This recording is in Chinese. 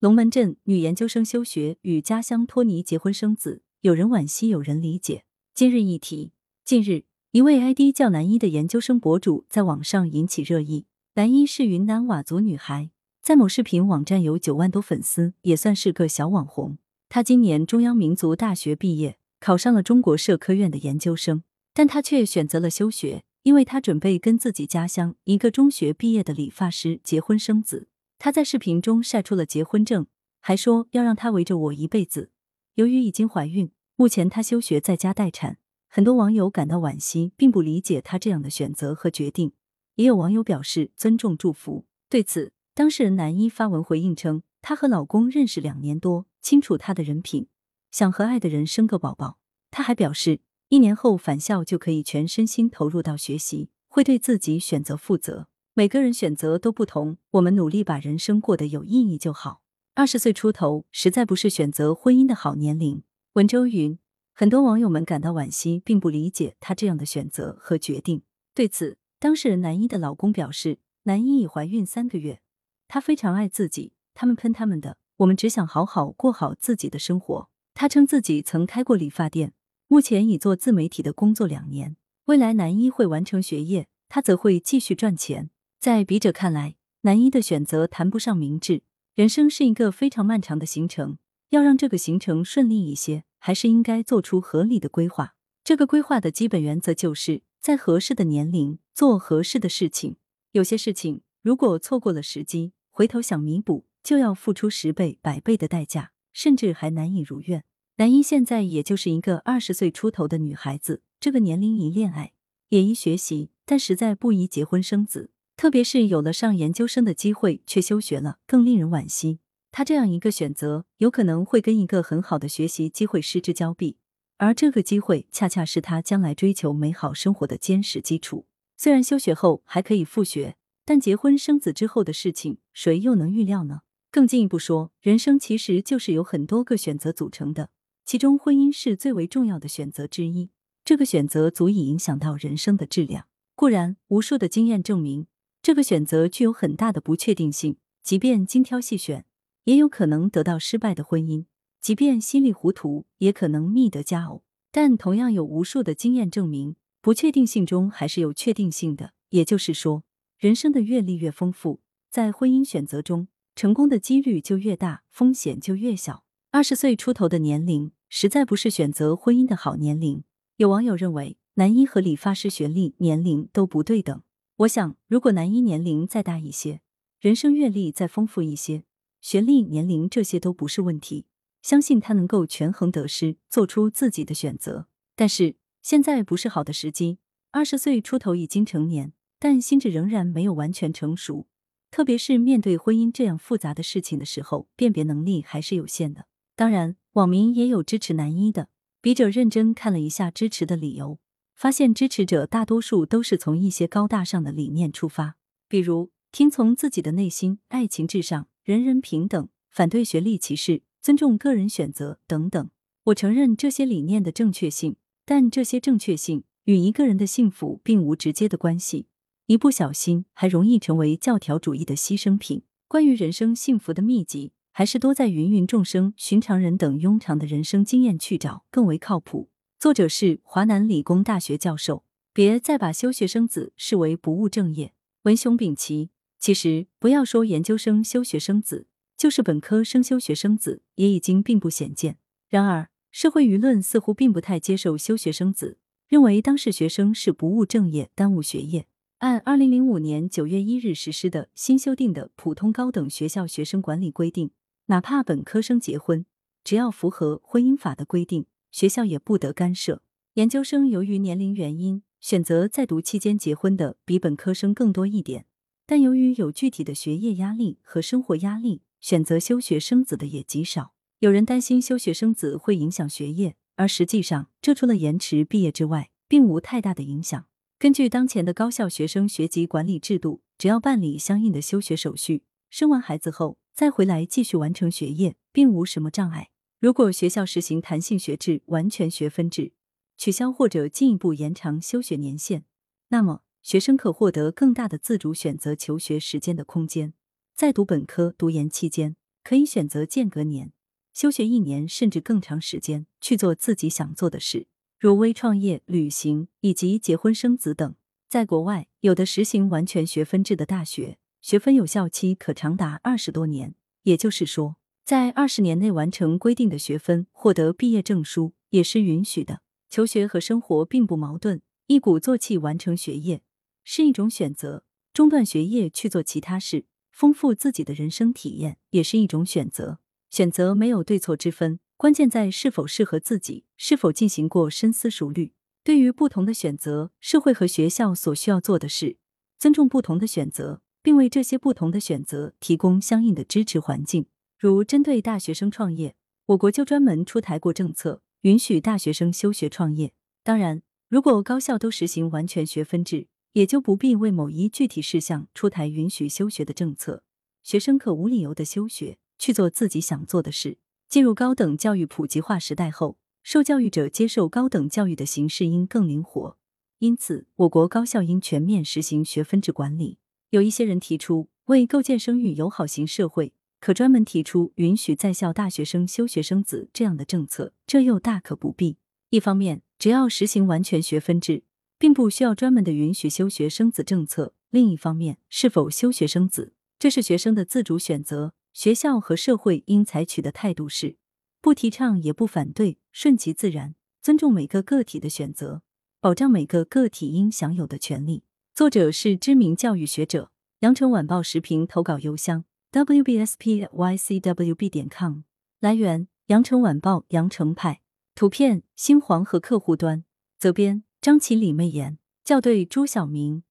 龙门阵女研究生休学与家乡托尼结婚生子，有人惋惜，有人理解。今日一题，近日一位 ID 叫南一的研究生博主在网上引起热议。南一是云南佤族女孩，在某视频网站有九万多粉丝，也算是个小网红。她今年中央民族大学毕业，考上了中国社科院的研究生，但她却选择了休学。因为他准备跟自己家乡一个中学毕业的理发师结婚生子，他在视频中晒出了结婚证，还说要让他围着我一辈子。由于已经怀孕，目前他休学在家待产。很多网友感到惋惜，并不理解他这样的选择和决定。也有网友表示尊重祝福。对此，当事人男一发文回应称，她和老公认识两年多，清楚他的人品，想和爱的人生个宝宝。他还表示。一年后返校就可以全身心投入到学习，会对自己选择负责。每个人选择都不同，我们努力把人生过得有意义就好。二十岁出头实在不是选择婚姻的好年龄。文周云，很多网友们感到惋惜，并不理解他这样的选择和决定。对此，当事人男一的老公表示，男一已怀孕三个月，他非常爱自己，他们喷他们的，我们只想好好过好自己的生活。他称自己曾开过理发店。目前已做自媒体的工作两年，未来男一会完成学业，他则会继续赚钱。在笔者看来，男一的选择谈不上明智。人生是一个非常漫长的行程，要让这个行程顺利一些，还是应该做出合理的规划。这个规划的基本原则就是在合适的年龄做合适的事情。有些事情如果错过了时机，回头想弥补，就要付出十倍、百倍的代价，甚至还难以如愿。南一现在也就是一个二十岁出头的女孩子，这个年龄宜恋爱，也宜学习，但实在不宜结婚生子。特别是有了上研究生的机会却休学了，更令人惋惜。他这样一个选择，有可能会跟一个很好的学习机会失之交臂，而这个机会恰恰是他将来追求美好生活的坚实基础。虽然休学后还可以复学，但结婚生子之后的事情，谁又能预料呢？更进一步说，人生其实就是由很多个选择组成的。其中，婚姻是最为重要的选择之一。这个选择足以影响到人生的质量。固然，无数的经验证明，这个选择具有很大的不确定性。即便精挑细选，也有可能得到失败的婚姻；即便稀里糊涂，也可能觅得佳偶。但同样有无数的经验证明，不确定性中还是有确定性的。也就是说，人生的阅历越丰富，在婚姻选择中，成功的几率就越大，风险就越小。二十岁出头的年龄。实在不是选择婚姻的好年龄。有网友认为，男一和理发师学历、年龄都不对等。我想，如果男一年龄再大一些，人生阅历再丰富一些，学历、年龄这些都不是问题，相信他能够权衡得失，做出自己的选择。但是现在不是好的时机。二十岁出头已经成年，但心智仍然没有完全成熟，特别是面对婚姻这样复杂的事情的时候，辨别能力还是有限的。当然。网民也有支持男一的，笔者认真看了一下支持的理由，发现支持者大多数都是从一些高大上的理念出发，比如听从自己的内心、爱情至上、人人平等、反对学历歧视、尊重个人选择等等。我承认这些理念的正确性，但这些正确性与一个人的幸福并无直接的关系，一不小心还容易成为教条主义的牺牲品。关于人生幸福的秘籍。还是多在芸芸众生、寻常人等庸常的人生经验去找更为靠谱。作者是华南理工大学教授。别再把休学生子视为不务正业。文雄丙奇，其实不要说研究生休学生子，就是本科生休学生子也已经并不鲜见。然而，社会舆论似乎并不太接受休学生子，认为当事学生是不务正业、耽误学业。按二零零五年九月一日实施的新修订的《普通高等学校学生管理规定》。哪怕本科生结婚，只要符合婚姻法的规定，学校也不得干涉。研究生由于年龄原因，选择在读期间结婚的比本科生更多一点，但由于有具体的学业压力和生活压力，选择休学生子的也极少。有人担心休学生子会影响学业，而实际上，这除了延迟毕业之外，并无太大的影响。根据当前的高校学生学籍管理制度，只要办理相应的休学手续，生完孩子后。再回来继续完成学业，并无什么障碍。如果学校实行弹性学制、完全学分制，取消或者进一步延长休学年限，那么学生可获得更大的自主选择求学时间的空间。在读本科、读研期间，可以选择间隔年，休学一年甚至更长时间，去做自己想做的事，如微创业、旅行以及结婚生子等。在国外，有的实行完全学分制的大学，学分有效期可长达二十多年。也就是说，在二十年内完成规定的学分，获得毕业证书也是允许的。求学和生活并不矛盾，一鼓作气完成学业是一种选择，中断学业去做其他事，丰富自己的人生体验也是一种选择。选择没有对错之分，关键在是否适合自己，是否进行过深思熟虑。对于不同的选择，社会和学校所需要做的事尊重不同的选择，并为这些不同的选择提供相应的支持环境。如针对大学生创业，我国就专门出台过政策。允许大学生休学创业。当然，如果高校都实行完全学分制，也就不必为某一具体事项出台允许休学的政策。学生可无理由的休学，去做自己想做的事。进入高等教育普及化时代后，受教育者接受高等教育的形式应更灵活。因此，我国高校应全面实行学分制管理。有一些人提出，为构建生育友好型社会。可专门提出允许在校大学生休学生子这样的政策，这又大可不必。一方面，只要实行完全学分制，并不需要专门的允许休学生子政策；另一方面，是否休学生子，这是学生的自主选择。学校和社会应采取的态度是不提倡也不反对，顺其自然，尊重每个个体的选择，保障每个个体应享有的权利。作者是知名教育学者，羊城晚报时评投稿邮箱。Wbspycwb 点 com 来源：羊城晚报羊城派。图片：新黄河客户端。责编：张起李媚妍。校对：朱晓明。